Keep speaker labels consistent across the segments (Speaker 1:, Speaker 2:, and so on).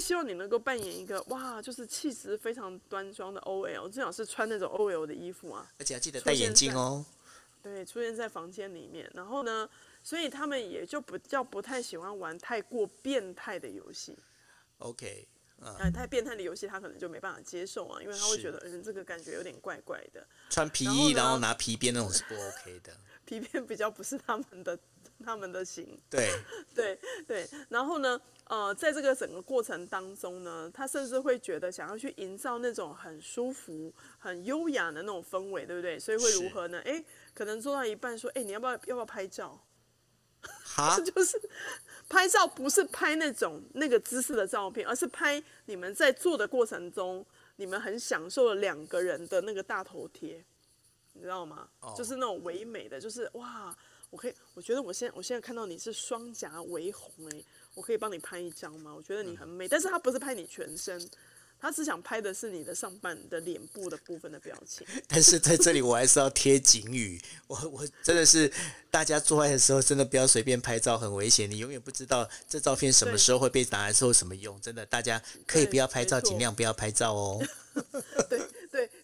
Speaker 1: 希望你能够扮演一个哇，就是气质非常端庄的 OL，最好是穿那种 OL 的衣服啊，
Speaker 2: 而且要记得戴眼镜哦。
Speaker 1: 对，出现在房间里面，然后呢，所以他们也就比较不太喜欢玩太过变态的游戏。
Speaker 2: OK，嗯，
Speaker 1: 哎，太变态的游戏他可能就没办法接受啊，因为他会觉得嗯，这个感觉有点怪怪的。
Speaker 2: 穿皮衣然后，然后拿皮鞭那种是不 OK 的。
Speaker 1: 皮鞭比较不是他们的他们的型。
Speaker 2: 对
Speaker 1: 对对，然后呢，呃，在这个整个过程当中呢，他甚至会觉得想要去营造那种很舒服、很优雅的那种氛围，对不对？所以会如何呢？哎。可能做到一半说：“哎、欸，你要不要要不要拍照？”
Speaker 2: 哈，
Speaker 1: 就是拍照不是拍那种那个姿势的照片，而是拍你们在做的过程中，你们很享受的两个人的那个大头贴，你知道吗？Oh. 就是那种唯美的，就是哇，我可以，我觉得我现在我现在看到你是双颊微红，哎，我可以帮你拍一张吗？我觉得你很美，但是他不是拍你全身。他只想拍的是你的上半的脸部的部分的表情，
Speaker 2: 但是在这里我还是要贴警语，我我真的是大家做爱的时候真的不要随便拍照，很危险，你永远不知道这照片什么时候会被拿来做什么用，真的大家可以不要拍照，尽量不要拍照哦。
Speaker 1: 对。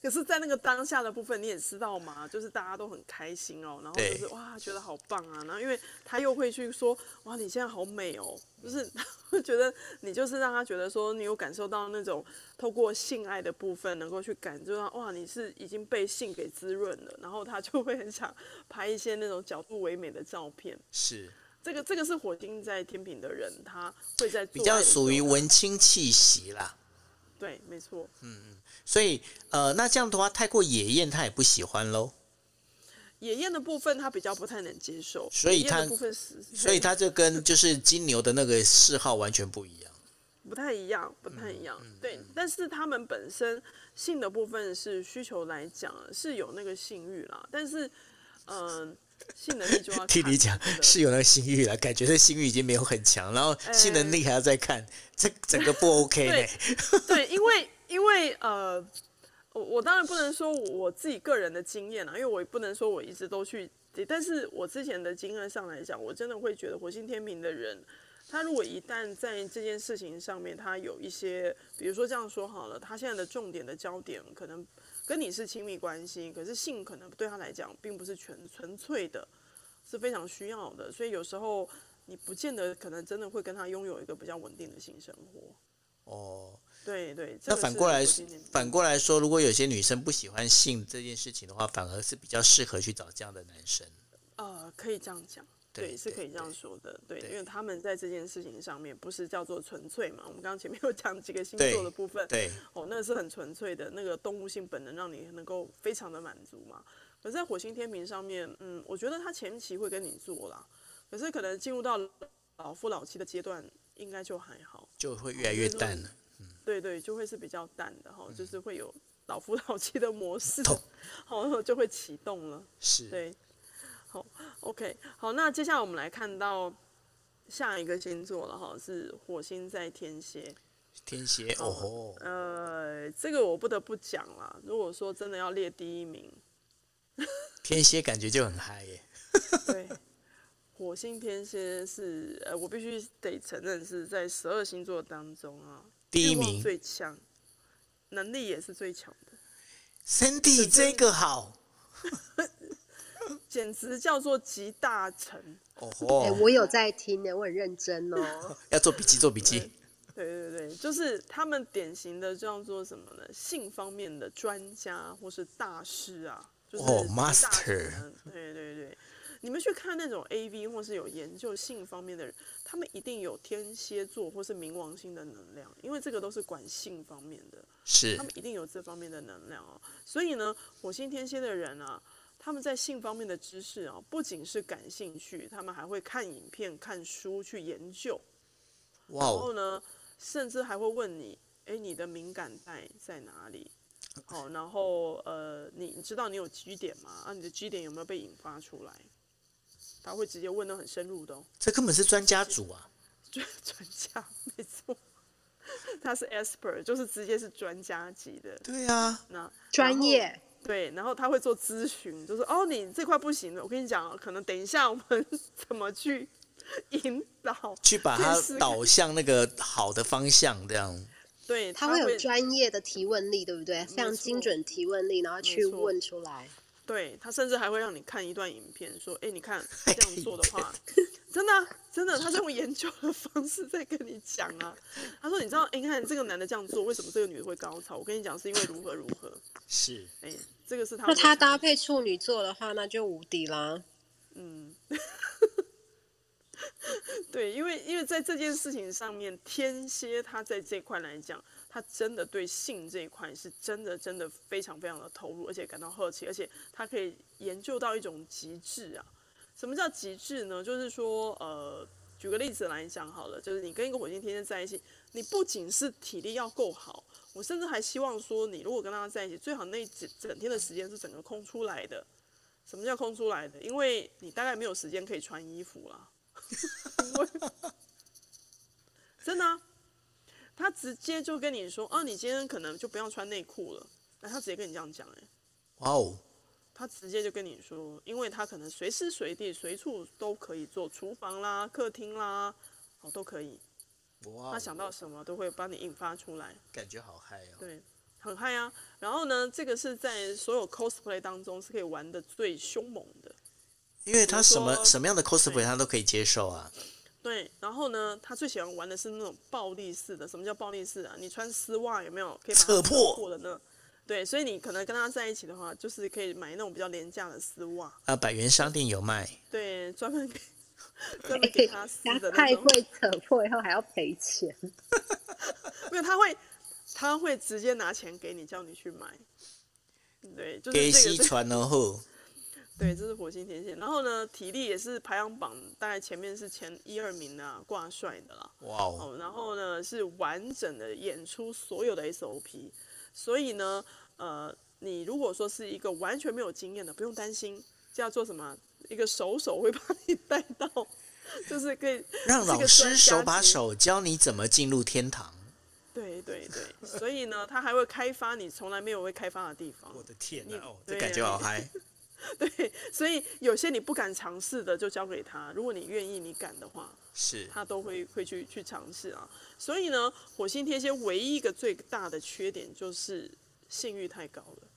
Speaker 1: 对，可是，在那个当下的部分，你也知道嘛？就是大家都很开心哦，然后就是哇，觉得好棒啊，然后因为他又会去说，哇，你现在好美哦，就是他 会觉得你就是让他觉得说，你有感受到那种透过性爱的部分，能够去感受到，哇，你是已经被性给滋润了，然后他就会很想拍一些那种角度唯美的照片。
Speaker 2: 是，
Speaker 1: 这个这个是火星在天平的人，他会在
Speaker 2: 比较属于文青气息啦。
Speaker 1: 对，没错。
Speaker 2: 嗯嗯，所以呃，那这样的话，太过野艳他也不喜欢喽。
Speaker 1: 野艳的部分他比较不太能接受，
Speaker 2: 所以他所以他就跟就是金牛的那个嗜好完全不一样。
Speaker 1: 不太一样，不太一样。嗯嗯、对，但是他们本身性的部分是需求来讲是有那个性欲啦，但是嗯。呃性能力就要 听你讲
Speaker 2: 是有那个性欲了，感觉这性欲已经没有很强，然后性能力还要再看，这、欸、整个不 OK 呢？
Speaker 1: 对，因为因为呃，我我当然不能说我自己个人的经验啊，因为我也不能说我一直都去，但是我之前的经验上来讲，我真的会觉得火星天平的人，他如果一旦在这件事情上面，他有一些，比如说这样说好了，他现在的重点的焦点可能。跟你是亲密关系，可是性可能对他来讲并不是全纯粹的，是非常需要的，所以有时候你不见得可能真的会跟他拥有一个比较稳定的性生活。
Speaker 2: 哦，
Speaker 1: 对对。
Speaker 2: 那反过来反过来说，如果有些女生不喜欢性这件事情的话，反而是比较适合去找这样的男生。
Speaker 1: 呃，可以这样讲。对，是可以这样说的，对，因为他们在这件事情上面不是叫做纯粹嘛。我们刚刚前面有讲几个星座的部分，
Speaker 2: 对，
Speaker 1: 哦，那是很纯粹的，那个动物性本能让你能够非常的满足嘛。可是在火星天平上面，嗯，我觉得他前期会跟你做啦，可是可能进入到老夫老妻的阶段，应该就还好，
Speaker 2: 就会越来越淡了。嗯，
Speaker 1: 对对，就会是比较淡的哈，就是会有老夫老妻的模式，好，就会启动了。
Speaker 2: 是，
Speaker 1: 对。OK，好，那接下来我们来看到下一个星座了哈，是火星在天蝎。
Speaker 2: 天蝎哦，
Speaker 1: 呃，这个我不得不讲了。如果说真的要列第一名，
Speaker 2: 天蝎感觉就很嗨耶。
Speaker 1: 对，火星天蝎是呃，我必须得承认是在十二星座当中啊，
Speaker 2: 第一名
Speaker 1: 最强，能力也是最强的。
Speaker 2: Cindy 这个好。
Speaker 1: 简直叫做集大成
Speaker 3: 哦！哎，我有在听呢，我很认真哦。
Speaker 2: 要做笔记，做笔记。
Speaker 1: 对对对，就是他们典型的叫做什么呢？性方面的专家或是大师啊，就是大、oh, master。对对对，你们去看那种 AV 或是有研究性方面的人，他们一定有天蝎座或是冥王星的能量，因为这个都是管性方面的，
Speaker 2: 是
Speaker 1: 他们一定有这方面的能量哦。所以呢，火星天蝎的人啊。他们在性方面的知识啊，不仅是感兴趣，他们还会看影片、看书去研究。
Speaker 2: 哇！
Speaker 1: 然后呢，甚至还会问你：哎，你的敏感带在哪里？好，然后呃，你你知道你有 G 点吗？啊，你的 G 点有没有被引发出来？他会直接问的很深入的哦。
Speaker 2: 这根本是专家组啊！
Speaker 1: 专 专家 没错，他是 expert，就是直接是专家级的。
Speaker 2: 对啊，
Speaker 1: 那
Speaker 3: 专业。
Speaker 1: 对，然后他会做咨询，就是哦，你这块不行了，我跟你讲，可能等一下我们 怎么去引导，
Speaker 2: 去把它导向那个好的方向，这样。
Speaker 1: 对，
Speaker 3: 他会有专业的提问力，对不对？非常精准提问力，然后去问出来。
Speaker 1: 对，他甚至还会让你看一段影片，说：“哎，你看 这样做的话，真的、啊、真的，他是用研究的方式在跟你讲啊。”他说：“你知道，哎，你看这个男的这样做，为什么这个女的会高潮？我跟你讲，是因为如何如何。”
Speaker 2: 是，
Speaker 1: 哎，这个是他。
Speaker 3: 那他搭配处女座的话，那就无敌啦。
Speaker 1: 嗯。对，因为因为在这件事情上面，天蝎他在这块来讲，他真的对性这一块是真的真的非常非常的投入，而且感到好奇，而且他可以研究到一种极致啊。什么叫极致呢？就是说，呃，举个例子来讲好了，就是你跟一个火星天天在一起，你不仅是体力要够好，我甚至还希望说，你如果跟他在一起，最好那整整天的时间是整个空出来的。什么叫空出来的？因为你大概没有时间可以穿衣服了。真的、他直接就跟你说：“啊，你今天可能就不要穿内裤了。”那他直接跟你这样讲，哎，哇哦，他直接就跟你说，因为他可能随时随地、随处都可以做厨房啦、客厅啦，哦，都可以。哇，他想到什么都会帮你引发出来，
Speaker 2: 感觉好嗨哦。
Speaker 1: 对，很嗨啊。然后呢，这个是在所有 cosplay 当中是可以玩的最凶猛的。
Speaker 2: 因为他什么什么样的 cosplay 他都可以接受啊。
Speaker 1: 对，然后呢，他最喜欢玩的是那种暴力式的。什么叫暴力式啊？你穿丝袜有没有可以扯破的呢？对，所以你可能跟他在一起的话，就是可以买那种比较廉价的丝袜。
Speaker 2: 啊，百元商店有卖。
Speaker 1: 对，专门给专门给他。
Speaker 3: 太会扯破以后还要赔钱。
Speaker 1: 没有，他会他会直接拿钱给你，叫你去买。对，就是这个。
Speaker 2: 西传然后。
Speaker 1: 对，这是火星天线，然后呢，体力也是排行榜大概前面是前一二名啊，挂帅的啦。哇哦！然后呢，是完整的演出所有的 SOP，所以呢，呃，你如果说是一个完全没有经验的，不用担心，这要做什么？一个手手会把你带到，就是可以
Speaker 2: 让老师手把手教你怎么进入天堂。
Speaker 1: 对对对，所以呢，他还会开发你从来没有会开发的地方。
Speaker 2: 我的天哪，哦，这感觉好嗨！
Speaker 1: 对，所以有些你不敢尝试的，就交给他。如果你愿意，你敢的话，
Speaker 2: 是
Speaker 1: 他都会会去去尝试啊。所以呢，火星天蝎唯一一个最大的缺点就是性欲太高了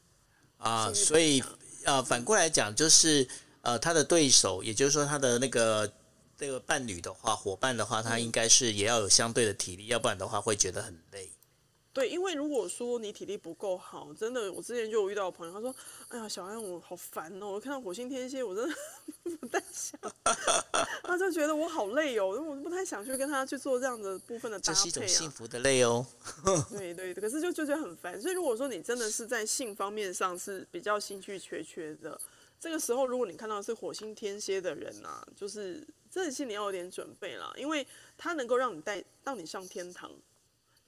Speaker 2: 啊。所以呃，反过来讲，就是呃，他的对手，也就是说他的那个这个伴侣的话，伙伴的话，他应该是也要有相对的体力，要不然的话会觉得很累。
Speaker 1: 对，因为如果说你体力不够好，真的，我之前就有遇到朋友，他说：“哎呀，小安，我好烦哦，我看到火星天蝎，我真的 不太想。”他就觉得我好累哦，我不太想去跟他去做这样的部分的搭配啊。这是
Speaker 2: 一种幸福的累哦。
Speaker 1: 对对，可是就就觉得很烦。所以如果说你真的是在性方面上是比较兴趣缺缺的，这个时候如果你看到是火星天蝎的人啊，就是真的心里要有点准备啦，因为他能够让你带让你上天堂。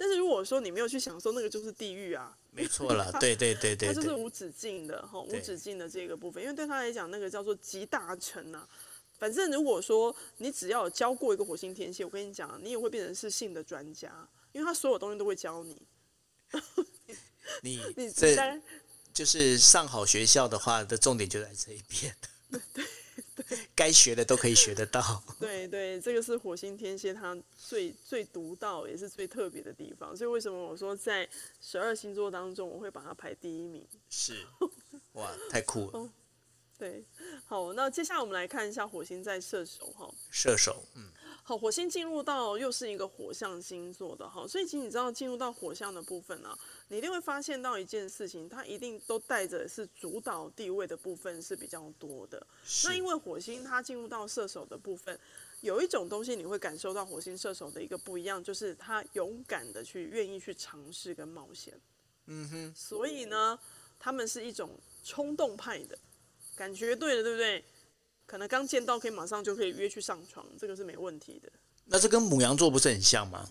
Speaker 1: 但是如果说你没有去享受，那个就是地狱啊！
Speaker 2: 没错了，对对对对，
Speaker 1: 它就是无止境的哈，无止境的这个部分，因为对他来讲，那个叫做集大成啊。反正如果说你只要有教过一个火星天蝎，我跟你讲，你也会变成是性的专家，因为他所有东西都会教你。
Speaker 2: 你 你这就是上好学校的话的重点就在这一边。对。该学的都可以学得到。
Speaker 1: 对对，这个是火星天蝎它最最独到也是最特别的地方。所以为什么我说在十二星座当中，我会把它排第一名？
Speaker 2: 是，哇，太酷了。
Speaker 1: 对，好，那接下来我们来看一下火星在射手哈。
Speaker 2: 射手，嗯。
Speaker 1: 好，火星进入到又是一个火象星座的哈，所以其实你知道进入到火象的部分呢、啊，你一定会发现到一件事情，它一定都带着是主导地位的部分是比较多的。那因为火星它进入到射手的部分，有一种东西你会感受到火星射手的一个不一样，就是他勇敢的去愿意去尝试跟冒险。嗯哼，所以呢，他们是一种冲动派的感觉，对的，对不对？可能刚见到可以马上就可以约去上床，这个是没问题的。
Speaker 2: 那这跟母羊座不是很像吗？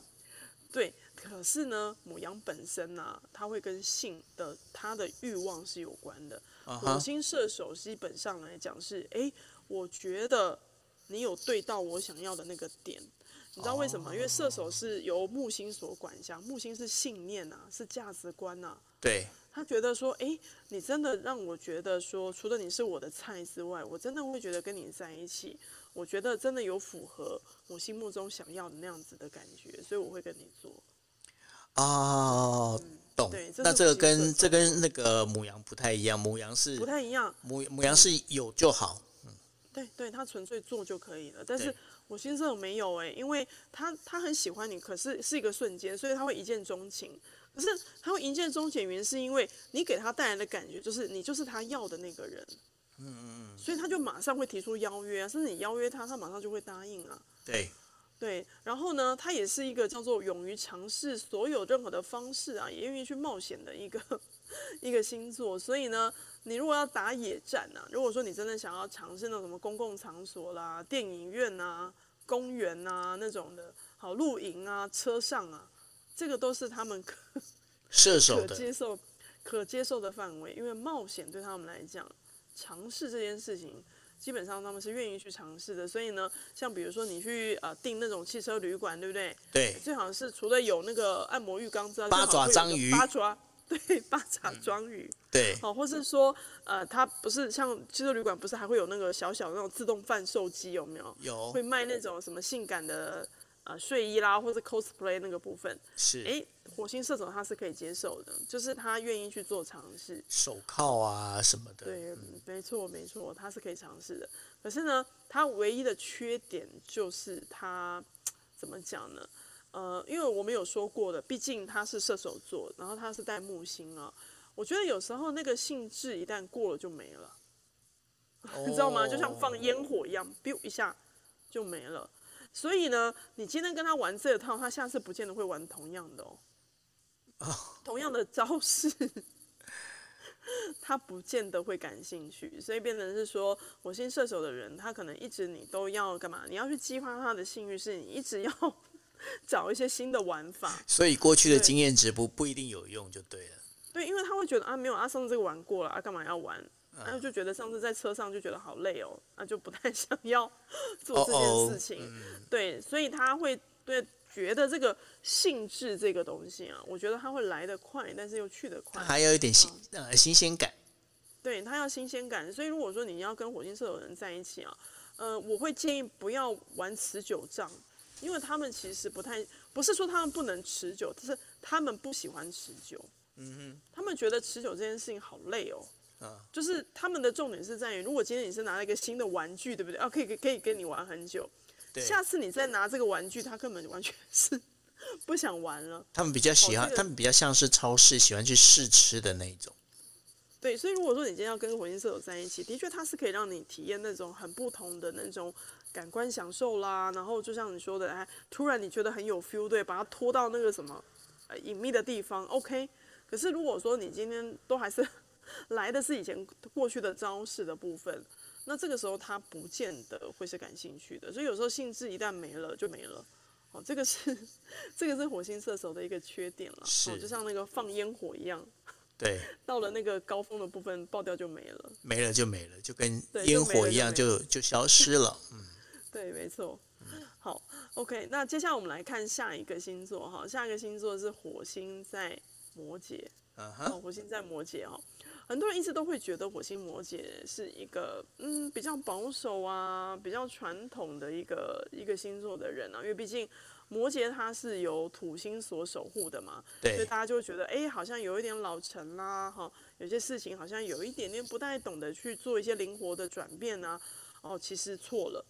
Speaker 1: 对，可是呢，母羊本身呢、啊，它会跟性的它的欲望是有关的。Uh. 火星射手基本上来讲是，哎，我觉得你有对到我想要的那个点。你知道为什么？Oh. 因为射手是由木星所管辖，木星是信念啊，是价值观啊。
Speaker 2: 对。
Speaker 1: 他觉得说，哎，你真的让我觉得说，除了你是我的菜之外，我真的会觉得跟你在一起，我觉得真的有符合我心目中想要的那样子的感觉，所以我会跟你做。
Speaker 2: 哦，懂。
Speaker 1: 对，
Speaker 2: 那这个跟这跟那个母羊不太一样，母羊是
Speaker 1: 不太一样，
Speaker 2: 母母羊是有就好。嗯，
Speaker 1: 对对，他纯粹做就可以了。但是火星射手没有哎，因为他他很喜欢你，可是是一个瞬间，所以他会一见钟情。可是他会一见钟情，原因是因为你给他带来的感觉就是你就是他要的那个人。嗯嗯嗯。所以他就马上会提出邀约啊，甚至你邀约他，他马上就会答应啊。
Speaker 2: 对。
Speaker 1: 对，然后呢，他也是一个叫做勇于尝试所有任何的方式啊，也愿意去冒险的一个 一个星座。所以呢，你如果要打野战啊，如果说你真的想要尝试那种什么公共场所啦、电影院啊、公园啊那种的，好露营啊、车上啊，这个都是他们可
Speaker 2: 射手
Speaker 1: 可接受可接受的范围，因为冒险对他们来讲，尝试这件事情。基本上他们是愿意去尝试的，所以呢，像比如说你去呃订那种汽车旅馆，对不对？
Speaker 2: 对。
Speaker 1: 最好是除了有那个按摩浴缸之外，
Speaker 2: 八爪章鱼。
Speaker 1: 八爪，对，八爪章鱼。
Speaker 2: 嗯、对。
Speaker 1: 哦，或是说呃，它不是像汽车旅馆，不是还会有那个小小的那种自动贩售机，有没有？
Speaker 2: 有。
Speaker 1: 会卖那种什么性感的。啊，睡衣啦，或者 cosplay 那个部分
Speaker 2: 是，
Speaker 1: 哎，火星射手他是可以接受的，就是他愿意去做尝试，
Speaker 2: 手铐啊什么的，
Speaker 1: 对，嗯、没错没错，他是可以尝试的。可是呢，他唯一的缺点就是他怎么讲呢？呃，因为我们有说过的，毕竟他是射手座，然后他是带木星啊，我觉得有时候那个性质一旦过了就没了，哦、你知道吗？就像放烟火一样，biu 一下就没了。所以呢，你今天跟他玩这套，他下次不见得会玩同样的哦。Oh. 同样的招式，他不见得会感兴趣。所以变成是说，火星射手的人，他可能一直你都要干嘛？你要去激发他的性欲，是你一直要 找一些新的玩法。
Speaker 2: 所以过去的经验值不不一定有用，就对了。
Speaker 1: 对，因为他会觉得啊，没有啊，上次这个玩过了啊，干嘛要玩？然后就觉得上次在车上就觉得好累哦，那就不太 想要做这件事情。Oh oh, 嗯、对，所以他会对觉得这个性质这个东西啊，我觉得他会来得快，但是又去得快，
Speaker 2: 还有一点新、嗯、呃新鲜感。
Speaker 1: 对，他要新鲜感，所以如果说你要跟火星射手的人在一起啊，呃，我会建议不要玩持久战，因为他们其实不太不是说他们不能持久，只是他们不喜欢持久。嗯哼，他们觉得持久这件事情好累哦。就是他们的重点是在于，如果今天你是拿了一个新的玩具，对不对？啊，可以可以跟你玩很久。对。下次你再拿这个玩具，他根本完全是不想玩了。
Speaker 2: 他们比较喜欢，他们比较像是超市喜欢去试吃的那一种。
Speaker 1: 对，所以如果说你今天要跟火星射手在一起，的确他是可以让你体验那种很不同的那种感官享受啦。然后就像你说的，哎，突然你觉得很有 feel，对，把它拖到那个什么呃隐秘的地方，OK。可是如果说你今天都还是。来的是以前过去的招式的部分，那这个时候他不见得会是感兴趣的，所以有时候兴致一旦没了就没了，哦，这个是这个是火星射手的一个缺点了，哦，就像那个放烟火一样，
Speaker 2: 对，
Speaker 1: 到了那个高峰的部分爆掉就没了，
Speaker 2: 没了就没了，就跟烟火一样就就，就消失了，嗯，
Speaker 1: 对，没错，好，OK，那接下来我们来看下一个星座哈，下一个星座是火星在摩羯，啊哈，火星在摩羯哈。很多人一直都会觉得火星摩羯是一个嗯比较保守啊，比较传统的一个一个星座的人啊，因为毕竟摩羯它是由土星所守护的嘛，
Speaker 2: 对，
Speaker 1: 所以大家就会觉得哎，好像有一点老成啦，哈，有些事情好像有一点点不太懂得去做一些灵活的转变啊，哦，其实错了，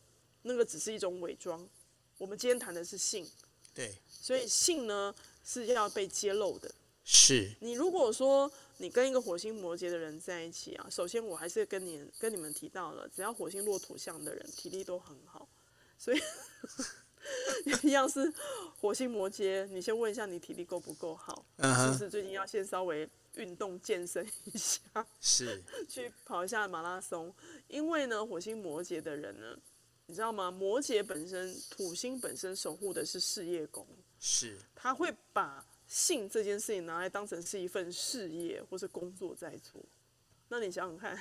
Speaker 1: 那个只是一种伪装。我们今天谈的是性，
Speaker 2: 对，
Speaker 1: 所以性呢是要被揭露的。
Speaker 2: 是
Speaker 1: 你如果说你跟一个火星摩羯的人在一起啊，首先我还是跟你跟你们提到了，只要火星落土象的人体力都很好，所以 一样是火星摩羯，你先问一下你体力够不够好，uh huh. 是是最近要先稍微运动健身一下，
Speaker 2: 是
Speaker 1: 去跑一下马拉松，因为呢火星摩羯的人呢，你知道吗？摩羯本身土星本身守护的是事业宫，
Speaker 2: 是
Speaker 1: 他会把。性这件事情拿来当成是一份事业或是工作在做，那你想想看，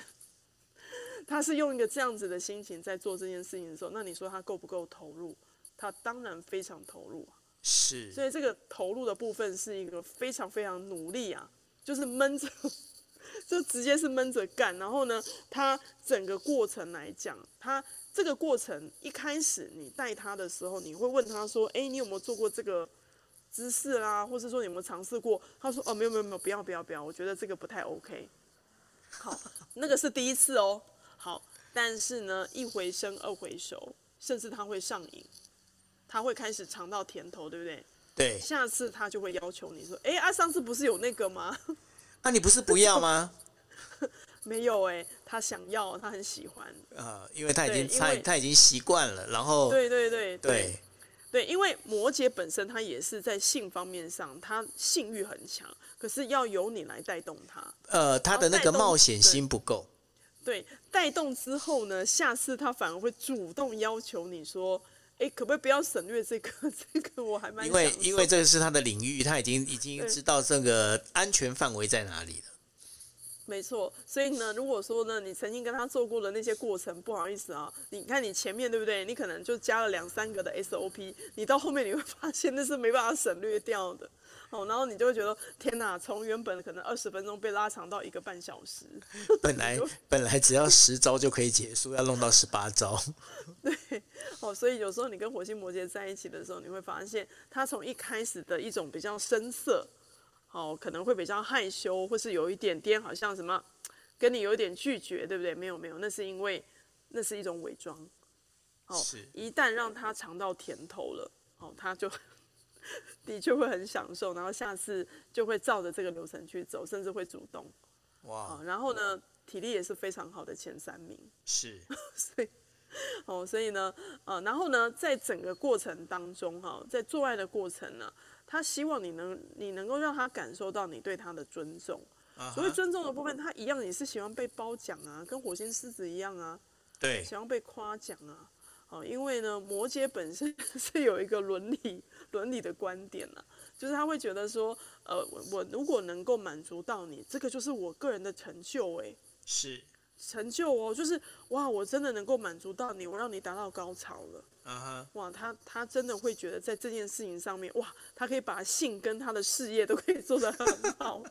Speaker 1: 他是用一个这样子的心情在做这件事情的时候，那你说他够不够投入？他当然非常投入。
Speaker 2: 是。
Speaker 1: 所以这个投入的部分是一个非常非常努力啊，就是闷着，就直接是闷着干。然后呢，他整个过程来讲，他这个过程一开始你带他的时候，你会问他说：“哎，你有没有做过这个姿势啦？或是说你有没有尝试过？”他说：“哦，没有没有没有，不要不要不要，我觉得这个不太 OK。”好，那个是第一次哦。好，但是呢，一回生二回熟，甚至他会上瘾，他会开始尝到甜头，对不对？
Speaker 2: 对，
Speaker 1: 下次他就会要求你说：“哎，啊，上次不是有那个吗？
Speaker 2: 啊，你不是不要吗？”
Speaker 1: 没有哎，他想要，他很喜欢。
Speaker 2: 呃，因为他已经他他已经习惯了，然后
Speaker 1: 对对对
Speaker 2: 对
Speaker 1: 对，对，因为摩羯本身他也是在性方面上，他性欲很强，可是要由你来带动他。
Speaker 2: 呃，他的那个冒险心不够。
Speaker 1: 对，带动之后呢，下次他反而会主动要求你说。哎，可不可以不要省略这个？这个我还蛮
Speaker 2: 因为因为这个是他的领域，他已经已经知道这个安全范围在哪里了。
Speaker 1: 没错，所以呢，如果说呢，你曾经跟他做过的那些过程，不好意思啊，你看你前面对不对？你可能就加了两三个的 SOP，你到后面你会发现那是没办法省略掉的。哦，然后你就会觉得天哪，从原本可能二十分钟被拉长到一个半小时。
Speaker 2: 本来 本来只要十招就可以结束，要弄到十八招。
Speaker 1: 对，哦，所以有时候你跟火星摩羯在一起的时候，你会发现他从一开始的一种比较生涩，哦，可能会比较害羞，或是有一点点好像什么跟你有一点拒绝，对不对？没有没有，那是因为那是一种伪装。哦，一旦让他尝到甜头了，哦，他就。的确会很享受，然后下次就会照着这个流程去走，甚至会主动。哇、哦！然后呢，体力也是非常好的前三名。是。所以，哦，所以呢，呃，然后呢，在整个过程当中，哈，在做爱的过程呢，他希望你能，你能够让他感受到你对他的尊重。Uh-huh. 所谓尊重的部分，他一样也是喜欢被褒奖啊，跟火星狮子一样啊。对。喜欢被夸奖啊。哦，因为呢，摩羯本身 是有一个伦理。伦理的观点呢、啊，就是他会觉得说，呃，我如果能够满足到你，这个就是我个人的成就，哎，是成就哦，就是哇，我真的能够满足到你，我让你达到高潮了，啊哈，哇，他他真的会觉得在这件事情上面，哇，他可以把性跟他的事业都可以做得很好，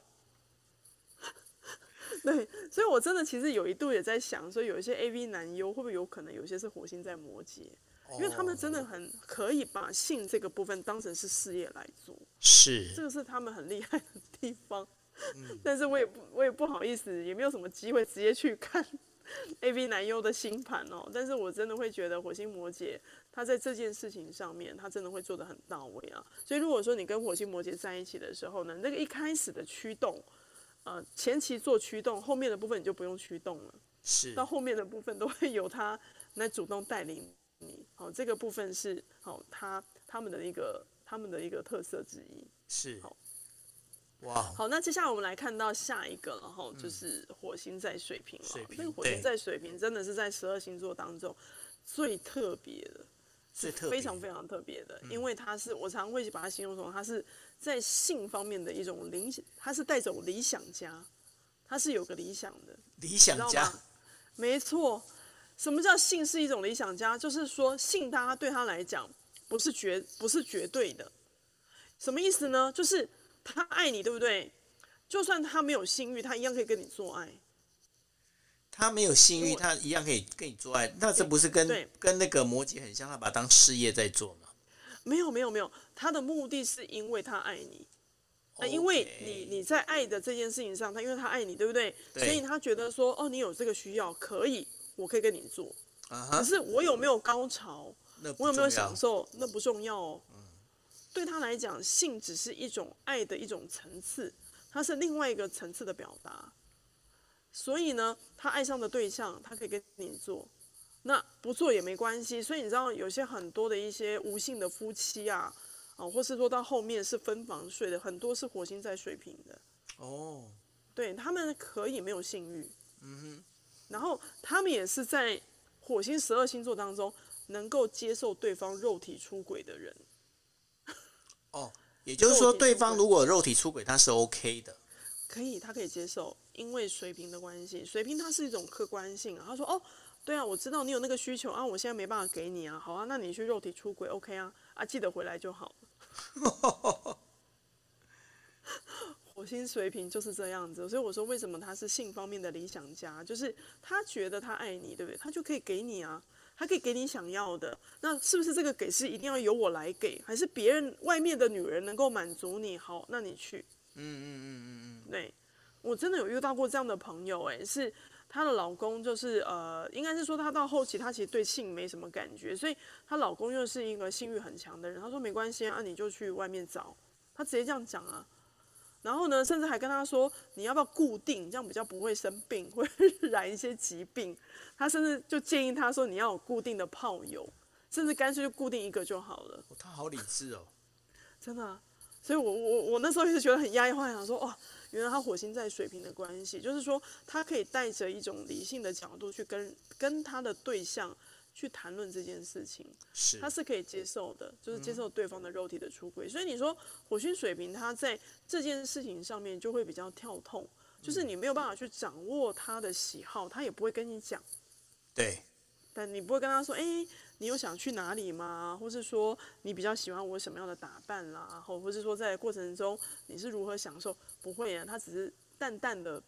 Speaker 1: 对，所以我真的其实有一度也在想，说有一些 AV 男优会不会有可能有些是火星在摩羯。因为他们真的很可以把性这个部分当成是事业来做，是。这个是他们很厉害的地方。嗯、但是我也不我也不好意思，也没有什么机会直接去看 AV 男优的星盘哦。但是我真的会觉得火星摩羯他在这件事情上面，他真的会做的很到位啊。所以如果说你跟火星摩羯在一起的时候呢，那个一开始的驱动，呃，前期做驱动，后面的部分你就不用驱动了，是到后面的部分都会由他来主动带领。你好，这个部分是好，他他们的一个他们的一个特色之一是好，哇，好，那接下来我们来看到下一个然后，就是火星在水瓶了。那个火星在水瓶真的是在十二星座当中最特别的，最特非常非常特别的，因为他是我常会把它形容成他是在性方面的一种理想，他是带走理想家，他是有个理想的理想家，没错。什么叫性是一种理想家？就是说性，大家对他来讲不是绝不是绝对的。什么意思呢？就是他爱你，对不对？就算他没有性欲，他一样可以跟你做爱。
Speaker 2: 他没有性欲，他一样可以跟你做爱。那这不是跟跟那个摩羯很像？他把他当事业在做吗？
Speaker 1: 没有没有没有，他的目的是因为他爱你。那因为你你在爱的这件事情上，他因为他爱你，对不对？对。所以他觉得说，哦，你有这个需要，可以。我可以跟你做，uh-huh. 可是我有没有高潮，我有没有享受，那不重要哦。嗯、对他来讲，性只是一种爱的一种层次，它是另外一个层次的表达。所以呢，他爱上的对象，他可以跟你做，那不做也没关系。所以你知道，有些很多的一些无性的夫妻啊，啊，或是说到后面是分房睡的，很多是火星在水瓶的。哦、oh.，对他们可以没有性欲。嗯哼。然后他们也是在火星十二星座当中能够接受对方肉体出轨的人。
Speaker 2: 哦，也就是说，对方如果肉体出轨，他是 OK 的。
Speaker 1: 可以，他可以接受，因为水平的关系，水平它是一种客观性啊。他说：“哦，对啊，我知道你有那个需求啊，我现在没办法给你啊。好啊，那你去肉体出轨 $，OK 啊，啊，记得回来就好。”火星水平就是这样子，所以我说为什么他是性方面的理想家，就是他觉得他爱你，对不对？他就可以给你啊，他可以给你想要的。那是不是这个给是一定要由我来给，还是别人外面的女人能够满足你？好，那你去。嗯嗯嗯嗯嗯。对，我真的有遇到过这样的朋友，哎，是她的老公，就是呃，应该是说她到后期，她其实对性没什么感觉，所以她老公又是一个性欲很强的人。她说没关系啊，你就去外面找。她直接这样讲啊。然后呢，甚至还跟他说：“你要不要固定，这样比较不会生病，会染一些疾病。”他甚至就建议他说：“你要有固定的炮友，甚至干脆就固定一个就好了。”
Speaker 2: 他好理智哦，
Speaker 1: 真的啊。所以我我我那时候一直觉得很压抑，后来想说：“哦，原来他火星在水瓶的关系，就是说他可以带着一种理性的角度去跟跟他的对象。”去谈论这件事情，是他是可以接受的，就是接受对方的肉体的出轨。嗯、所以你说火星水瓶，他在这件事情上面就会比较跳痛，就是你没有办法去掌握他的喜好，他也不会跟你讲。
Speaker 2: 对，
Speaker 1: 但你不会跟他说，哎、欸，你有想去哪里吗？或是说你比较喜欢我什么样的打扮啦？或或是说在过程中你是如何享受？不会啊，他只是淡淡的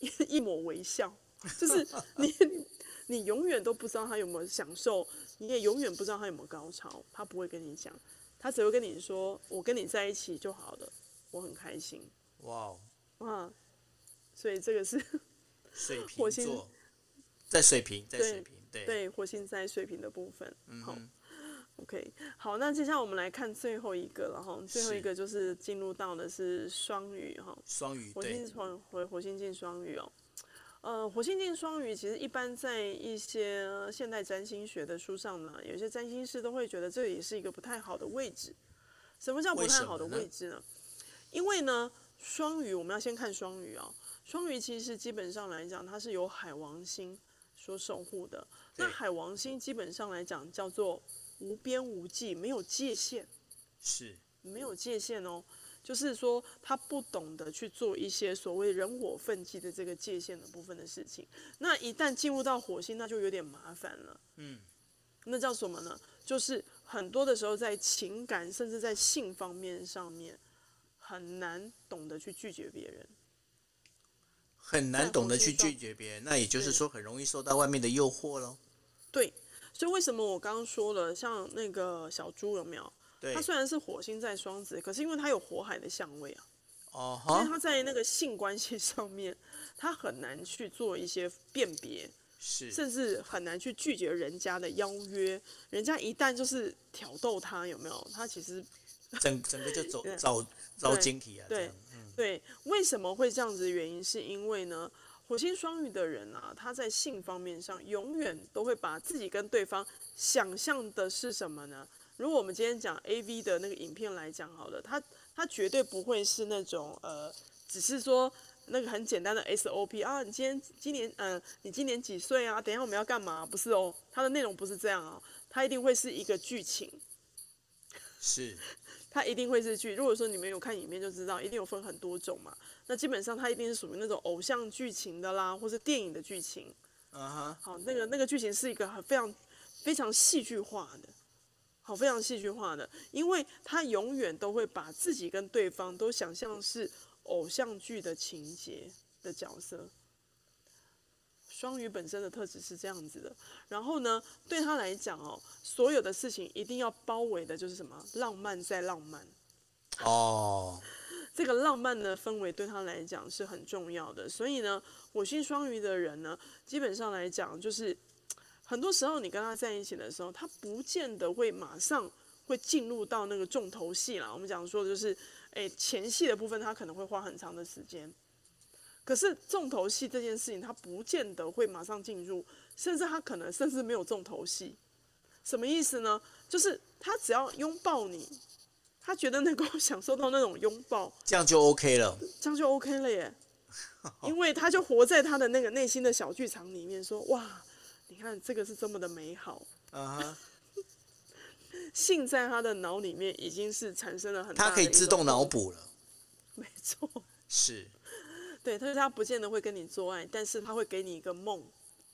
Speaker 1: 一 一抹微笑，就是你。你永远都不知道他有没有享受，你也永远不知道他有没有高潮，他不会跟你讲，他只会跟你说：“我跟你在一起就好了，我很开心。”哇哦，哇，所以这个是
Speaker 2: 水瓶座，在水瓶，在水瓶，对
Speaker 1: 对，火星在水瓶的部分。好，OK，好，那接下来我们来看最后一个了哈，最后一个就是进入到的是双鱼哈，
Speaker 2: 双鱼，
Speaker 1: 火星双火火星进双鱼哦。呃，火星进双鱼，其实一般在一些现代占星学的书上呢，有些占星师都会觉得这也是一个不太好的位置。什么叫不太好的位置呢？呢因为呢，双鱼我们要先看双鱼啊、哦，双鱼其实基本上来讲，它是由海王星所守护的。那海王星基本上来讲叫做无边无际，没有界限，
Speaker 2: 是
Speaker 1: 没有界限哦。就是说，他不懂得去做一些所谓人火分际的这个界限的部分的事情。那一旦进入到火星，那就有点麻烦了。嗯，那叫什么呢？就是很多的时候，在情感甚至在性方面上面，很难懂得去拒绝别人，
Speaker 2: 很难懂得去拒绝别人。那也就是说，很容易受到外面的诱惑喽。
Speaker 1: 对，所以为什么我刚刚说了，像那个小猪有没有？他虽然是火星在双子，可是因为他有火海的相位啊，uh. 所以他在那个性关系上面，他很难去做一些辨别，是，甚至很难去拒绝人家的邀约。人家一旦就是挑逗他，有没有？他其实
Speaker 2: 整整个就走 走走晶体啊。
Speaker 1: 对，嗯、对，为什么会这样子的原因，是因为呢，火星双鱼的人啊，他在性方面上永远都会把自己跟对方想象的是什么呢？如果我们今天讲 A V 的那个影片来讲好了，它它绝对不会是那种呃，只是说那个很简单的 S O P 啊，你今天今年嗯、呃，你今年几岁啊？等一下我们要干嘛？不是哦，它的内容不是这样哦，它一定会是一个剧情，
Speaker 2: 是，
Speaker 1: 它一定会是剧。如果说你们有看影片就知道，一定有分很多种嘛。那基本上它一定是属于那种偶像剧情的啦，或是电影的剧情。啊哈、uh，huh. 好，那个那个剧情是一个很非常非常戏剧化的。好，非常戏剧化的，因为他永远都会把自己跟对方都想象是偶像剧的情节的角色。双鱼本身的特质是这样子的，然后呢，对他来讲哦，所有的事情一定要包围的就是什么？浪漫再浪漫。哦，这个浪漫的氛围对他来讲是很重要的，所以呢，火星双鱼的人呢，基本上来讲就是。很多时候，你跟他在一起的时候，他不见得会马上会进入到那个重头戏啦。我们讲说就是，诶，前戏的部分他可能会花很长的时间，可是重头戏这件事情他不见得会马上进入，甚至他可能甚至没有重头戏。什么意思呢？就是他只要拥抱你，他觉得能够 享受到那种拥抱，
Speaker 2: 这样就 OK 了，
Speaker 1: 这样就 OK 了耶，因为他就活在他的那个内心的小剧场里面，说哇。你看这个是这么的美好啊！性在 他的脑里面已经是产生了很大，
Speaker 2: 他可以自动脑补了。
Speaker 1: 没错，
Speaker 2: 是，
Speaker 1: 对，他说他不见得会跟你做爱，但是他会给你一个梦，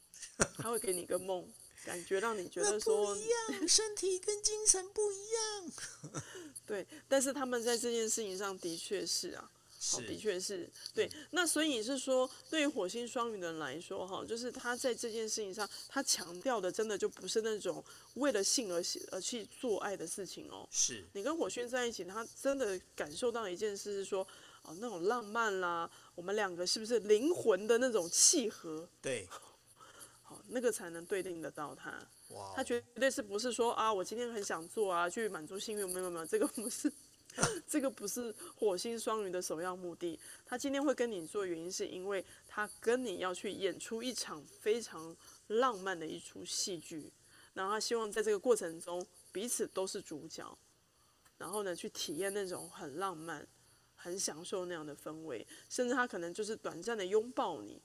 Speaker 1: 他会给你一个梦，感觉让你觉得说
Speaker 2: 不一样，身体跟精神不一样。
Speaker 1: 对，但是他们在这件事情上的确是啊，好，的确是对。那所以你是说，对于火星双鱼的人来说，哈，就是他在这件事情上，他强调的真的就不是那种为了性而而去做爱的事情哦。
Speaker 2: 是
Speaker 1: 你跟火星在一起，他真的感受到一件事是说，哦，那种浪漫啦，我们两个是不是灵魂的那种契合？
Speaker 2: 对，
Speaker 1: 好，那个才能对应得到他。
Speaker 2: 哇，
Speaker 1: 他绝对是不是说啊，我今天很想做啊，去满足性欲？没有没有，这个不是。这个不是火星双鱼的首要目的。他今天会跟你做，原因是因为他跟你要去演出一场非常浪漫的一出戏剧，然后他希望在这个过程中彼此都是主角，然后呢去体验那种很浪漫、很享受那样的氛围，甚至他可能就是短暂的拥抱你。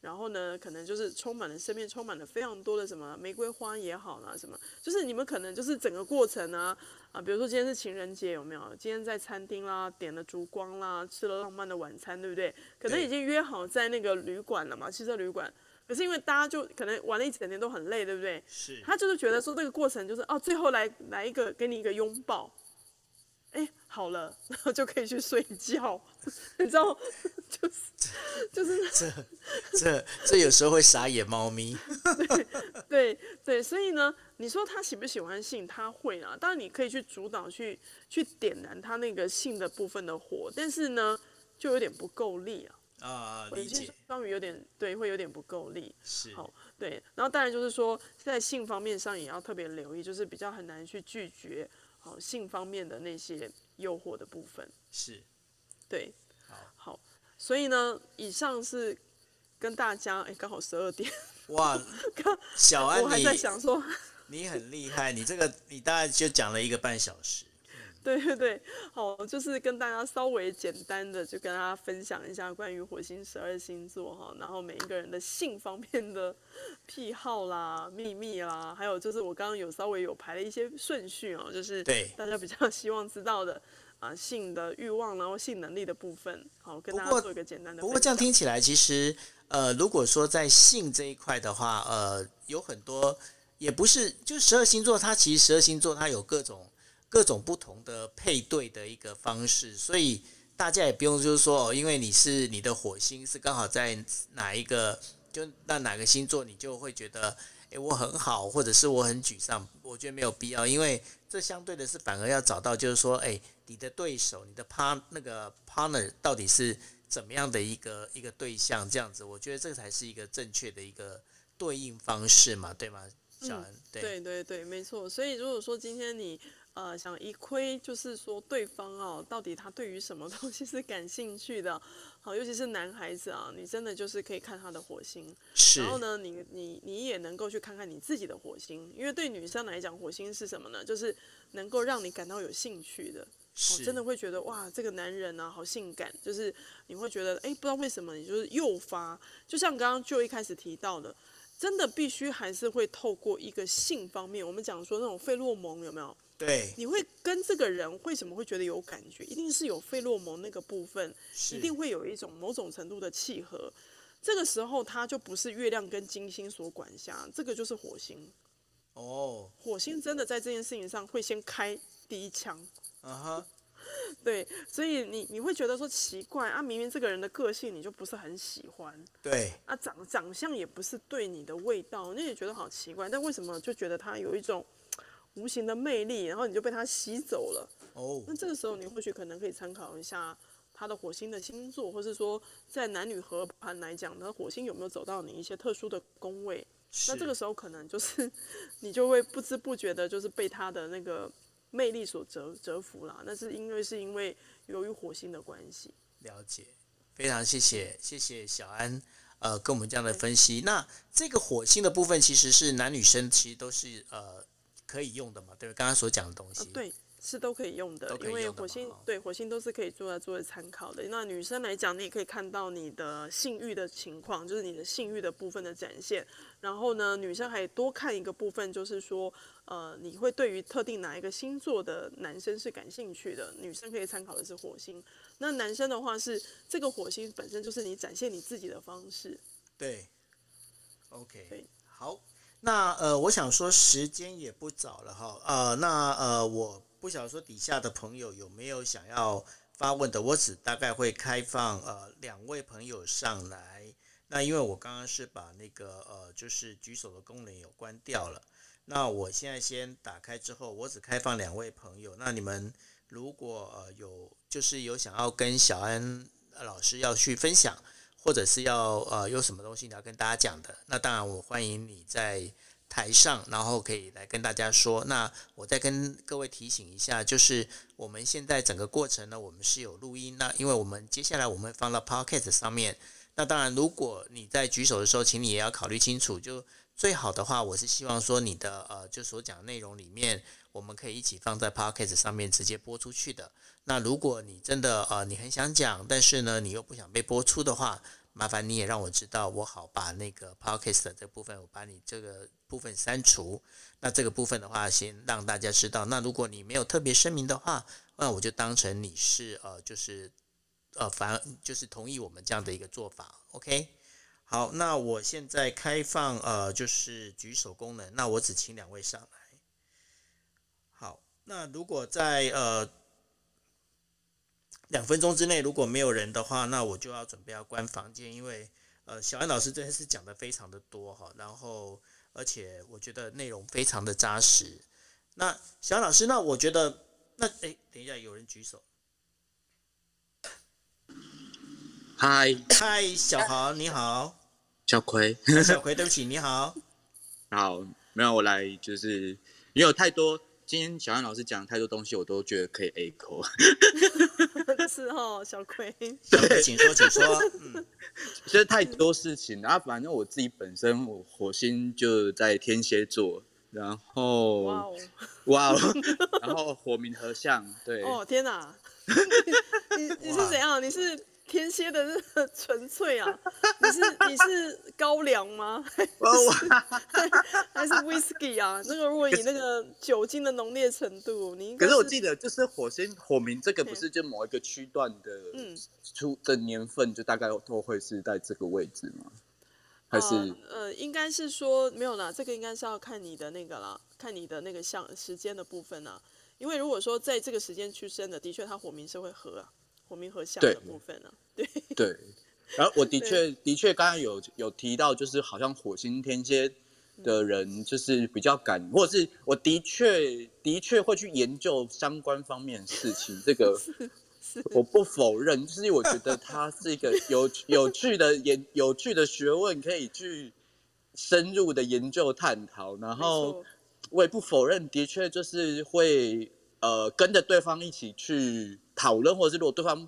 Speaker 1: 然后呢，可能就是充满了身边充满了非常多的什么玫瑰花也好啦，什么就是你们可能就是整个过程啊啊，比如说今天是情人节有没有？今天在餐厅啦，点了烛光啦，吃了浪漫的晚餐，对不对？可能已经约好在那个旅馆了嘛，汽车旅馆。可是因为大家就可能玩了一整天都很累，对不对？
Speaker 2: 是。他
Speaker 1: 就是觉得说这个过程就是哦，最后来来一个给你一个拥抱。哎，好了，然后就可以去睡觉，你知道，就是就是
Speaker 2: 这这这有时候会傻眼猫咪。
Speaker 1: 对对对，所以呢，你说他喜不喜欢性，他会啊。当然你可以去主导去去点燃他那个性的部分的火，但是呢，就有点不够力啊。
Speaker 2: 啊，理解。
Speaker 1: 双鱼有点对，会有点不够力。
Speaker 2: 是。
Speaker 1: 好，对。然后当然就是说，在性方面上也要特别留意，就是比较很难去拒绝。好，性方面的那些诱惑的部分
Speaker 2: 是，
Speaker 1: 对，好，好，所以呢，以上是跟大家，哎，刚好十二点，
Speaker 2: 哇，小安，
Speaker 1: 我还在想说，
Speaker 2: 你很厉害，你这个你大概就讲了一个半小时。
Speaker 1: 对对 对，好，就是跟大家稍微简单的就跟大家分享一下关于火星十二星座哈，然后每一个人的性方面的 癖好啦、秘密啦，还有就是我刚刚有稍微有排了一些顺序哦，就是大家比较希望知道的啊，性的欲望然后性能力的部分，好，跟大家做一个简单的。
Speaker 2: 不过这样听起来，其实呃，如果说在性这一块的话，呃，有很多也不是，就十二星座它其实十二星座它有各种。各种不同的配对的一个方式，所以大家也不用就是说，因为你是你的火星是刚好在哪一个，就那哪个星座，你就会觉得，诶，我很好，或者是我很沮丧。我觉得没有必要，因为这相对的是反而要找到，就是说，诶，你的对手，你的 part 那个 partner 到底是怎么样的一个一个对象，这样子，我觉得这才是一个正确的一个对应方式嘛，对吗？小安，对，
Speaker 1: 对对对，没错。所以如果说今天你呃，想一窥，就是说对方哦，到底他对于什么东西是感兴趣的？好，尤其是男孩子啊，你真的就是可以看他的火星。
Speaker 2: 是。
Speaker 1: 然后呢，你你你也能够去看看你自己的火星，因为对女生来讲，火星是什么呢？就是能够让你感到有兴趣的。是。真的会觉得哇，这个男人啊，好性感。就是你会觉得，哎，不知道为什么，你就是诱发。就像刚刚就一开始提到的，真的必须还是会透过一个性方面，我们讲说那种费洛蒙有没有？
Speaker 2: 对，
Speaker 1: 你会跟这个人为什么会觉得有感觉？一定是有费洛蒙那个部分，一定会有一种某种程度的契合。这个时候，它就不是月亮跟金星所管辖，这个就是火星。
Speaker 2: 哦，
Speaker 1: 火星真的在这件事情上会先开第一枪。
Speaker 2: 啊哈，
Speaker 1: 对，所以你你会觉得说奇怪啊，明明这个人的个性你就不是很喜欢，
Speaker 2: 对，
Speaker 1: 啊长长相也不是对你的味道，你也觉得好奇怪，但为什么就觉得他有一种？无形的魅力，然后你就被他吸走了。哦，oh. 那这个时候你或许可能可以参考一下他的火星的星座，或是说在男女合盘来讲，那火星有没有走到你一些特殊的宫位？是那这个时候可能就是你就会不知不觉的，就是被他的那个魅力所折折服了。那是因为是因为由于火星的关系。
Speaker 2: 了解，非常谢谢谢谢小安，呃，跟我们这样的分析。那这个火星的部分其实是男女生其实都是呃。可以用的嘛？对，刚刚所讲的东西，
Speaker 1: 啊、对，是都可以用的，用的因为火星对火星都是可以做来作为参考的。那女生来讲，你也可以看到你的性欲的情况，就是你的性欲的部分的展现。然后呢，女生还多看一个部分，就是说，呃，你会对于特定哪一个星座的男生是感兴趣的？女生可以参考的是火星。那男生的话是这个火星本身就是你展现你自己的方式。
Speaker 2: 对，OK，对，好。那呃，我想说时间也不早了哈，呃，那呃，我不晓得说底下的朋友有没有想要发问的，我只大概会开放呃两位朋友上来。那因为我刚刚是把那个呃就是举手的功能有关掉了。那我现在先打开之后，我只开放两位朋友。那你们如果呃有就是有想要跟小安老师要去分享，或者是要呃有什么东西你要跟大家讲的，那当然我欢迎你在台上，然后可以来跟大家说。那我再跟各位提醒一下，就是我们现在整个过程呢，我们是有录音。那因为我们接下来我们放到 Podcast 上面。那当然，如果你在举手的时候，请你也要考虑清楚，就。最好的话，我是希望说你的呃，就所讲的内容里面，我们可以一起放在 podcast 上面直接播出去的。那如果你真的呃，你很想讲，但是呢，你又不想被播出的话，麻烦你也让我知道，我好把那个 podcast 的这部分，我把你这个部分删除。那这个部分的话，先让大家知道。那如果你没有特别声明的话，那我就当成你是呃，就是呃，反就是同意我们这样的一个做法，OK。好，那我现在开放呃，就是举手功能。那我只请两位上来。好，那如果在呃两分钟之内如果没有人的话，那我就要准备要关房间，因为呃小安老师真的是讲的非常的多哈，然后而且我觉得内容非常的扎实。那小安老师，那我觉得那哎，等一下有人举手。
Speaker 4: 嗨
Speaker 2: 嗨，小豪你好。
Speaker 4: 小葵，
Speaker 2: 小葵，对不起，你好。
Speaker 4: 好，没有我来，就是因为有太多，今天小安老师讲太多东西，我都觉得可以 echo。
Speaker 1: 是哦，小葵。
Speaker 4: 对，
Speaker 2: 请说，请说。嗯，
Speaker 4: 其实太多事情，然后反正我自己本身，我火星就在天蝎座，然后哇哦，哇哦，然后火明合相，对。
Speaker 1: 哦天哪，你你是怎样？你是？天蝎的是纯粹啊，你是你是高粱吗？还是 还是 whisky 啊？那个如果以那个酒精的浓烈程度，你应该
Speaker 4: 可是我记得就是火星火明这个不是就某一个区段的嗯出的年份就大概都会是在这个位置吗？还是呃，
Speaker 1: 呃应该是说没有啦，这个应该是要看你的那个啦，看你的那个像时间的部分啊，因为如果说在这个时间出生的，的确它火明是会合啊。火明和下的部分呢？对。
Speaker 4: 对，然后我的确的确刚刚有有提到，就是好像火星天蝎的人就是比较敢，或者是我的确的确会去研究相关方面的事情，这个 我不否认，就是我觉得它是一个有有趣的研有趣的学问，可以去深入的研究探讨，然后我也不否认，的确就是会呃跟着对方一起去。讨论，或者是如果对方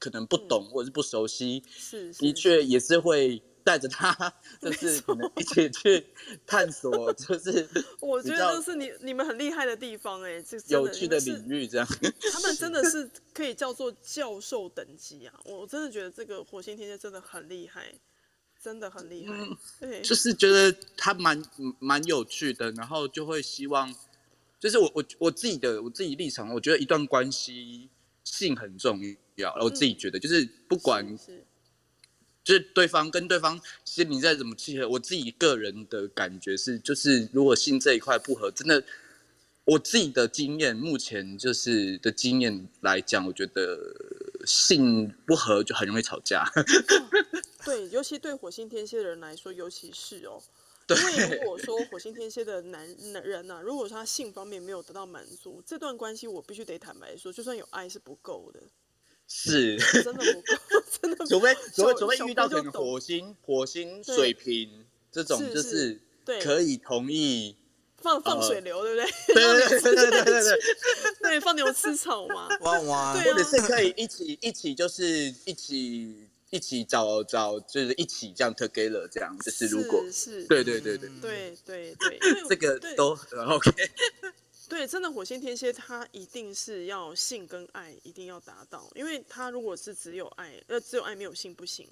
Speaker 4: 可能不懂，或者是不熟悉，
Speaker 1: 是
Speaker 4: 的确也是会带着他，就是可能一起去探索，就是
Speaker 1: 我觉得这是你你们很厉害的地方，哎，这
Speaker 4: 有趣的领域这样，
Speaker 1: 他们真的是可以叫做教授等级啊！我真的觉得这个火星天蝎真的很厉害，真的很厉害，对，
Speaker 4: 就是觉得他蛮蛮有趣的，然后就会希望，就是我我我自己的我自己立场，我觉得一段关系。性很重要，我自己觉得，就是不管，就是对方跟对方心灵再怎么契合，我自己个人的感觉是，就是如果性这一块不合，真的，我自己的经验，目前就是的经验来讲，我觉得性不合就很容易吵架。
Speaker 1: 对，尤其对火星天蝎的人来说，尤其是哦。因为如果说火星天蝎的男男人呐、啊，如果说他性方面没有得到满足，这段关系我必须得坦白说，就算有爱是不够的，
Speaker 4: 是
Speaker 1: 真的不够，真的。
Speaker 4: 除非除非除非遇到可能火星火星水瓶这种，就是可以同意
Speaker 1: 放放水流，对不对？
Speaker 4: 对对对对对对对，
Speaker 1: 对 放牛吃草嘛，
Speaker 2: 哇哇，
Speaker 4: 或者是可以一起一起就是一起。一起找找，就是一起这样 together 这样，就是如果
Speaker 1: 是，
Speaker 4: 对对对对
Speaker 1: 对对对，
Speaker 4: 这个都 OK。
Speaker 1: 对，真的火星天蝎，他一定是要性跟爱一定要达到，因为他如果是只有爱，呃，只有爱没有性不行。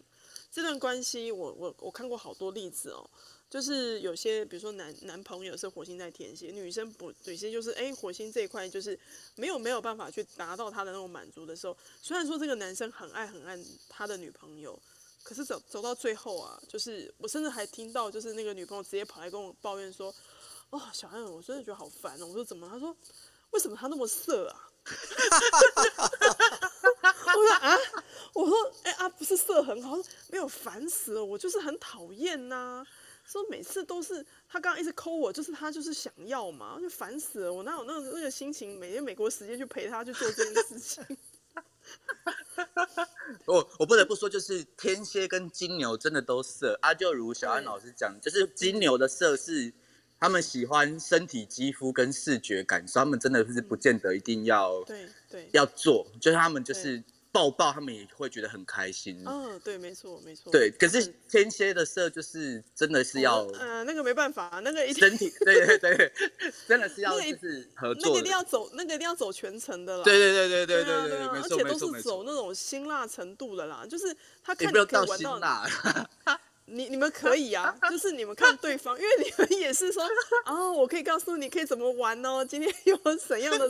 Speaker 1: 这段关系，我我我看过好多例子哦。就是有些，比如说男男朋友是火星在天蝎，女生不，有些就是哎，火星这一块就是没有没有办法去达到他的那种满足的时候，虽然说这个男生很爱很爱他的女朋友，可是走走到最后啊，就是我甚至还听到，就是那个女朋友直接跑来跟我抱怨说，哦，小安，我真的觉得好烦哦。我说怎么？他说为什么他那么色啊？我说啊，我说哎、啊，不是色很好，没有烦死了，我就是很讨厌呐。说每次都是他刚刚一直抠我，就是他就是想要嘛，就烦死了。我哪有那个那个心情，每天美国时间去陪他去做这件事情？
Speaker 4: 我我不得不说，就是天蝎跟金牛真的都色啊，就如小安老师讲，就是金牛的色是他们喜欢身体肌肤跟视觉感所以，他们真的是不见得一定要
Speaker 1: 对对
Speaker 4: 要做，就是他们就是。抱抱，他们也会觉得很开心。
Speaker 1: 嗯，对，没错，没错。
Speaker 4: 对，可是天蝎的色就是真的是要，
Speaker 1: 嗯，那个没办法，那个一定
Speaker 4: 身体，对对对，真的是要 就是合作，
Speaker 1: 那个一定要走，那个一定要走全程的啦。
Speaker 4: 对对对对对对
Speaker 1: 对，
Speaker 4: 而
Speaker 1: 且都是走那种辛辣程度的啦，就是他看
Speaker 4: 你可以玩到。
Speaker 1: 你你们可以啊，就是你们看对方，因为你们也是说，哦，我可以告诉你可以怎么玩哦，今天有怎样的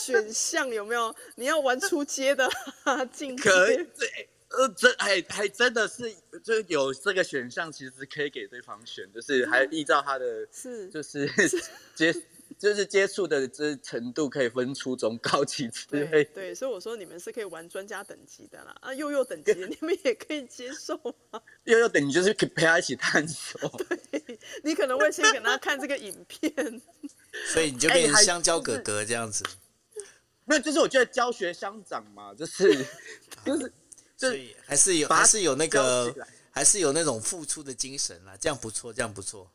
Speaker 1: 选项有没有？你要玩出街的，进
Speaker 4: 可以，呃，这还还真的是，就有这个选项，其实可以给对方选，就是还依照他的，是，就是 接。就是接触的这程度可以分初中高级之类。
Speaker 1: 对，对，所以我说你们是可以玩专家等级的啦。啊，幼幼等级 你们也可以接受吗？
Speaker 4: 幼幼等级就是可以陪他一起探索。
Speaker 1: 对，你可能会先给他看这个影片，
Speaker 2: 所以你就变成香蕉哥哥这样子。
Speaker 4: 没有，就是我觉得教学相长嘛，就是就是，
Speaker 2: 所以还是有还是有那个还是有那种付出的精神啦，这样不错，这样不错。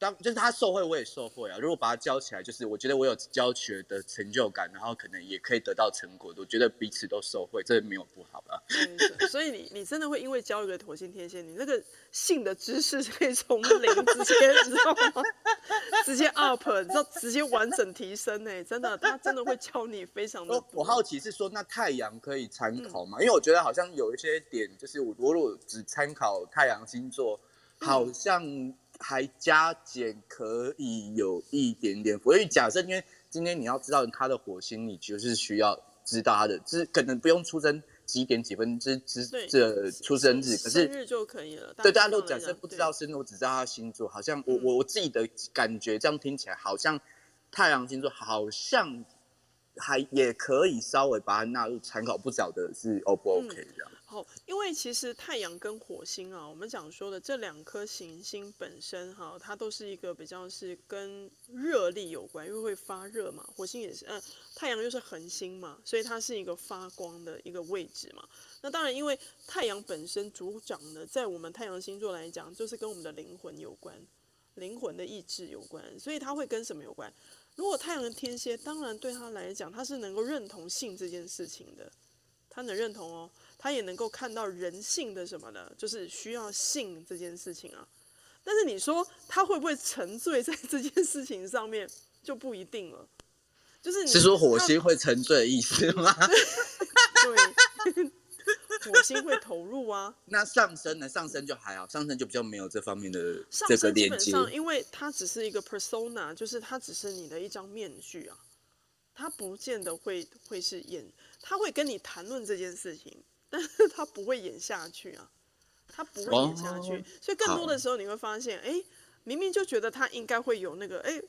Speaker 4: 当就是他受贿，我也受贿啊。如果把它教起来，就是我觉得我有教学的成就感，然后可能也可以得到成果。我觉得彼此都受贿，这没有不好吧？
Speaker 1: 对，所以你你真的会因为教一个火星天蝎，你那个性的知识可以从零直接 知道吗？直接 up，你知道直接完整提升呢？真的，他真的会教你非常的。
Speaker 4: 我好奇是说，那太阳可以参考吗？嗯、因为我觉得好像有一些点，就是我如果只参考太阳星座，好像、嗯。还加减可以有一点点，所以假设因为今天你要知道他的火星，你就是需要知道他的，就是可能不用出生几点几分之之这出生日，可是
Speaker 1: 生日就可以了。
Speaker 4: 对，大家都假设不知道生日，我只知道他星座，好像我我我自己的感觉，这样听起来好像太阳星座好像还也可以稍微把它纳入参考，不晓得是 O 不 OK 这样。
Speaker 1: 好，因为其实太阳跟火星啊，我们讲说的这两颗行星本身哈，它都是一个比较是跟热力有关，因为会发热嘛。火星也是，嗯，太阳又是恒星嘛，所以它是一个发光的一个位置嘛。那当然，因为太阳本身主掌的，在我们太阳星座来讲，就是跟我们的灵魂有关，灵魂的意志有关，所以它会跟什么有关？如果太阳的天蝎，当然对他来讲，他是能够认同性这件事情的，他能认同哦。他也能够看到人性的什么呢？就是需要性这件事情啊。但是你说他会不会沉醉在这件事情上面，就不一定了。就是你
Speaker 4: 是说火星会沉醉的意思吗？
Speaker 1: 对，火星会投入啊。
Speaker 4: 那上升呢？上升就还好，上升就比较没有这方面的这个
Speaker 1: 上升基本上，因为它只是一个 persona，就是它只是你的一张面具啊。它不见得会会是演，他会跟你谈论这件事情。但是他不会演下去啊，他不会演下去，所以更多的时候你会发现，哎，明明就觉得他应该会有那个，哎，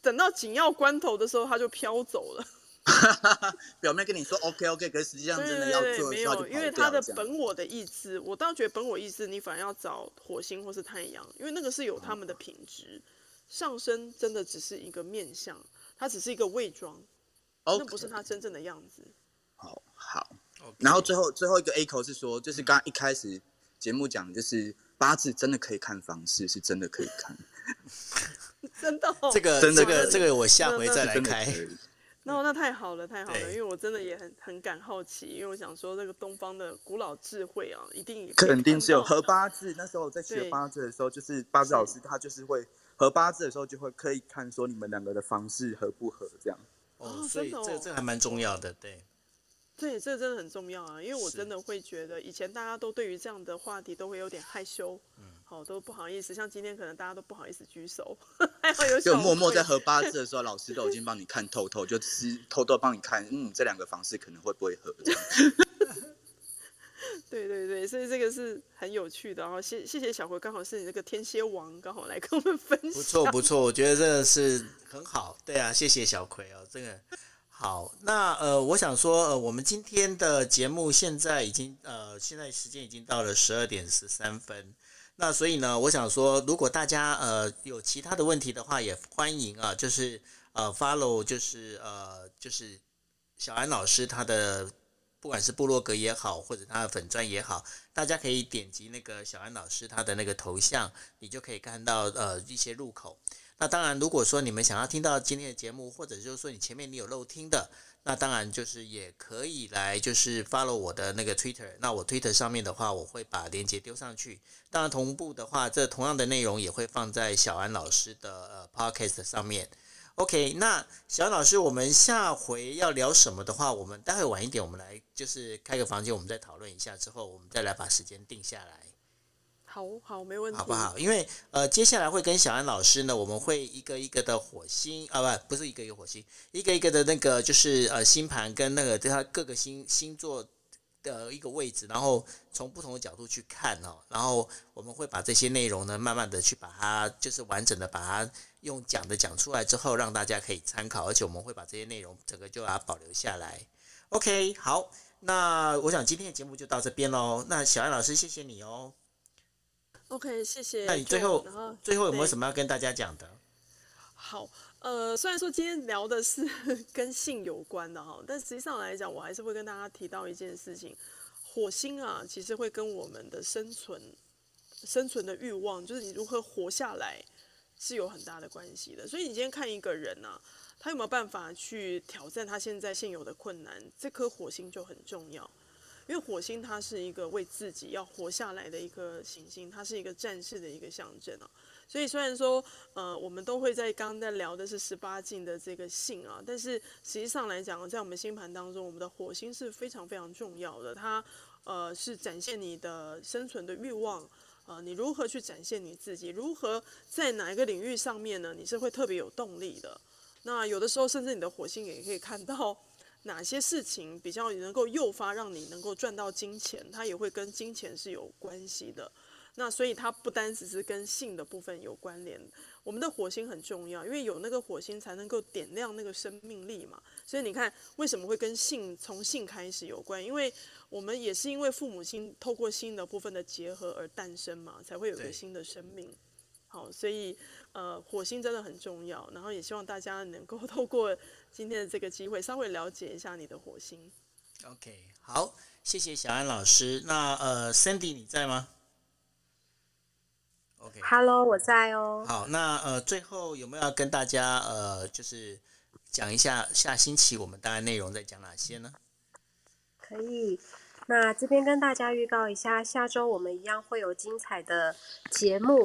Speaker 1: 等到紧要关头的时候，他就飘走了。
Speaker 4: 表面跟你说 OK OK，可是实际上真的要做，
Speaker 1: 没有，因为他的本我的意志，我倒觉得本我意志，你反而要找火星或是太阳，因为那个是有他们的品质。上升真的只是一个面相，它只是一个伪装，那不是他真正的样子。
Speaker 4: 好好。Okay. 然后最后最后一个 A 口是说，就是刚刚一开始节目讲，就是八字真的可以看房事，是真的可以看。
Speaker 1: 真的、哦，
Speaker 2: 这个这个这个我下回再来开。
Speaker 1: 那那，那太好了，太好了，因为我真的也很很感好奇，因为我想说这个东方的古老智慧啊，一定
Speaker 4: 肯定是有合八字。那时候我在学八字的时候，就是八字老师他就是会合八字的时候就会可以看说你们两个的房事合不合这样。
Speaker 2: 哦，所以这个这个还蛮重要的，对。
Speaker 1: 对，这真的很重要啊，因为我真的会觉得，以前大家都对于这样的话题都会有点害羞，嗯，好，都不好意思。像今天可能大家都不好意思举手，还好有。
Speaker 4: 就默默在合八字的时候，老师都已经帮你看透透，就是偷偷帮你看，嗯，这两个方式可能会不会合。
Speaker 1: 对对对，所以这个是很有趣的。然后谢谢谢小葵，刚好是你那个天蝎王，刚好来跟我们分享。
Speaker 2: 不错不错，我觉得真的是 很好。对啊，谢谢小葵哦，这个。好，那呃，我想说，呃，我们今天的节目现在已经呃，现在时间已经到了十二点十三分。那所以呢，我想说，如果大家呃有其他的问题的话，也欢迎啊，就是呃 follow，就是呃就是小安老师他的不管是部落格也好，或者他的粉钻也好，大家可以点击那个小安老师他的那个头像，你就可以看到呃一些入口。那当然，如果说你们想要听到今天的节目，或者就是说你前面你有漏听的，那当然就是也可以来就是 follow 我的那个 Twitter。那我 Twitter 上面的话，我会把链接丢上去。当然同步的话，这同样的内容也会放在小安老师的呃 Podcast 上面。OK，那小安老师，我们下回要聊什么的话，我们待会晚一点，我们来就是开个房间，我们再讨论一下，之后我们再来把时间定下来。
Speaker 1: 好好，没问题，
Speaker 2: 好不好？因为呃，接下来会跟小安老师呢，我们会一个一个的火星啊，不，不是一个一个火星，一个一个的那个就是呃星盘跟那个对它各个星星座的一个位置，然后从不同的角度去看哦，然后我们会把这些内容呢，慢慢的去把它就是完整的把它用讲的讲出来之后，让大家可以参考，而且我们会把这些内容整个就把它保留下来。OK，好，那我想今天的节目就到这边喽。那小安老师，谢谢你哦。
Speaker 1: OK，谢谢。
Speaker 2: 那你最后，
Speaker 1: 后
Speaker 2: 最后有没有什么要跟大家讲的？
Speaker 1: 好，呃，虽然说今天聊的是 跟性有关的哈，但实际上来讲，我还是会跟大家提到一件事情：火星啊，其实会跟我们的生存、生存的欲望，就是你如何活下来，是有很大的关系的。所以你今天看一个人啊，他有没有办法去挑战他现在现有的困难，这颗火星就很重要。因为火星它是一个为自己要活下来的一颗行星，它是一个战士的一个象征啊。所以虽然说，呃，我们都会在刚刚在聊的是十八禁的这个性啊，但是实际上来讲，在我们星盘当中，我们的火星是非常非常重要的。它呃是展现你的生存的欲望，呃，你如何去展现你自己，如何在哪一个领域上面呢？你是会特别有动力的。那有的时候，甚至你的火星也可以看到。哪些事情比较能够诱发让你能够赚到金钱，它也会跟金钱是有关系的。那所以它不单只是跟性的部分有关联。我们的火星很重要，因为有那个火星才能够点亮那个生命力嘛。所以你看，为什么会跟性从性开始有关？因为我们也是因为父母亲透过性的部分的结合而诞生嘛，才会有一个新的生命。好，所以呃，火星真的很重要，然后也希望大家能够 透过今天的这个机会，稍微了解一下你的火星。
Speaker 2: OK，好，谢谢小安老师。那呃，Sandy 你在吗
Speaker 3: ？OK，Hello，我在哦。
Speaker 2: 好，那呃，最后有没有要跟大家呃，就是讲一下下星期我们大概内容在讲哪些呢？
Speaker 3: 可以。那这边跟大家预告一下，下周我们一样会有精彩的节目。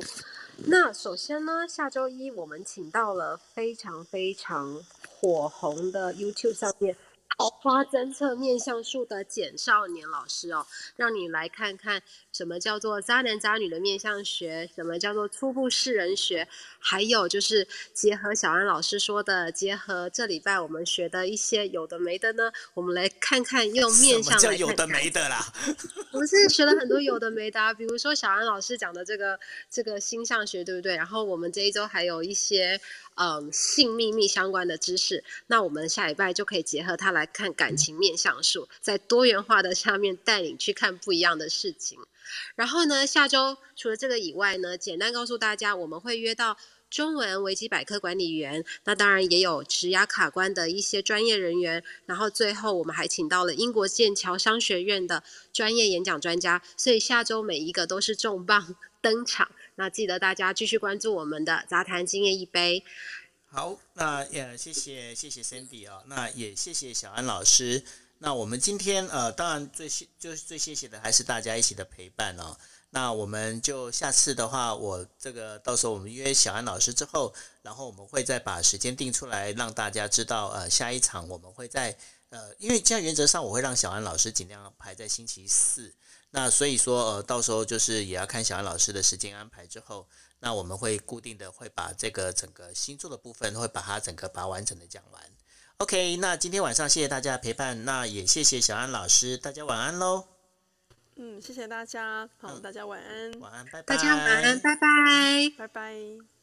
Speaker 3: 那首先呢，下周一我们请到了非常非常火红的 YouTube 上面。桃花侦测面相术的简少年老师哦，让你来看看什么叫做渣男渣女的面相学，什么叫做初步识人学，还有就是结合小安老师说的，结合这礼拜我们学的一些有的没的呢，我们来看看用面相来看看。
Speaker 2: 什么叫有的没的啦？
Speaker 3: 我们是学了很多有的没的啊，比如说小安老师讲的这个这个星象学，对不对？然后我们这一周还有一些。嗯，性秘密相关的知识，那我们下礼拜就可以结合它来看感情面相术，在多元化的下面带领去看不一样的事情。然后呢，下周除了这个以外呢，简单告诉大家，我们会约到中文维基百科管理员，那当然也有职涯卡关的一些专业人员。然后最后我们还请到了英国剑桥商学院的专业演讲专家，所以下周每一个都是重磅 登场。那记得大家继续关注我们的杂谈今夜一杯。
Speaker 2: 好，那也谢谢谢谢 Sandy 啊，那也谢谢小安老师。那我们今天呃，当然最谢就是最谢谢的还是大家一起的陪伴哦。那我们就下次的话，我这个到时候我们约小安老师之后，然后我们会再把时间定出来，让大家知道呃下一场我们会在呃，因为这样原则上我会让小安老师尽量排在星期四。那所以说，呃，到时候就是也要看小安老师的时间安排之后，那我们会固定的会把这个整个星座的部分会把它整个把它完整的讲完。OK，那今天晚上谢谢大家的陪伴，那也谢谢小安老师，大家晚安喽。
Speaker 1: 嗯，谢谢大家，好，大家晚安，
Speaker 2: 晚安，拜拜，
Speaker 3: 大家晚安，拜拜，
Speaker 1: 拜拜。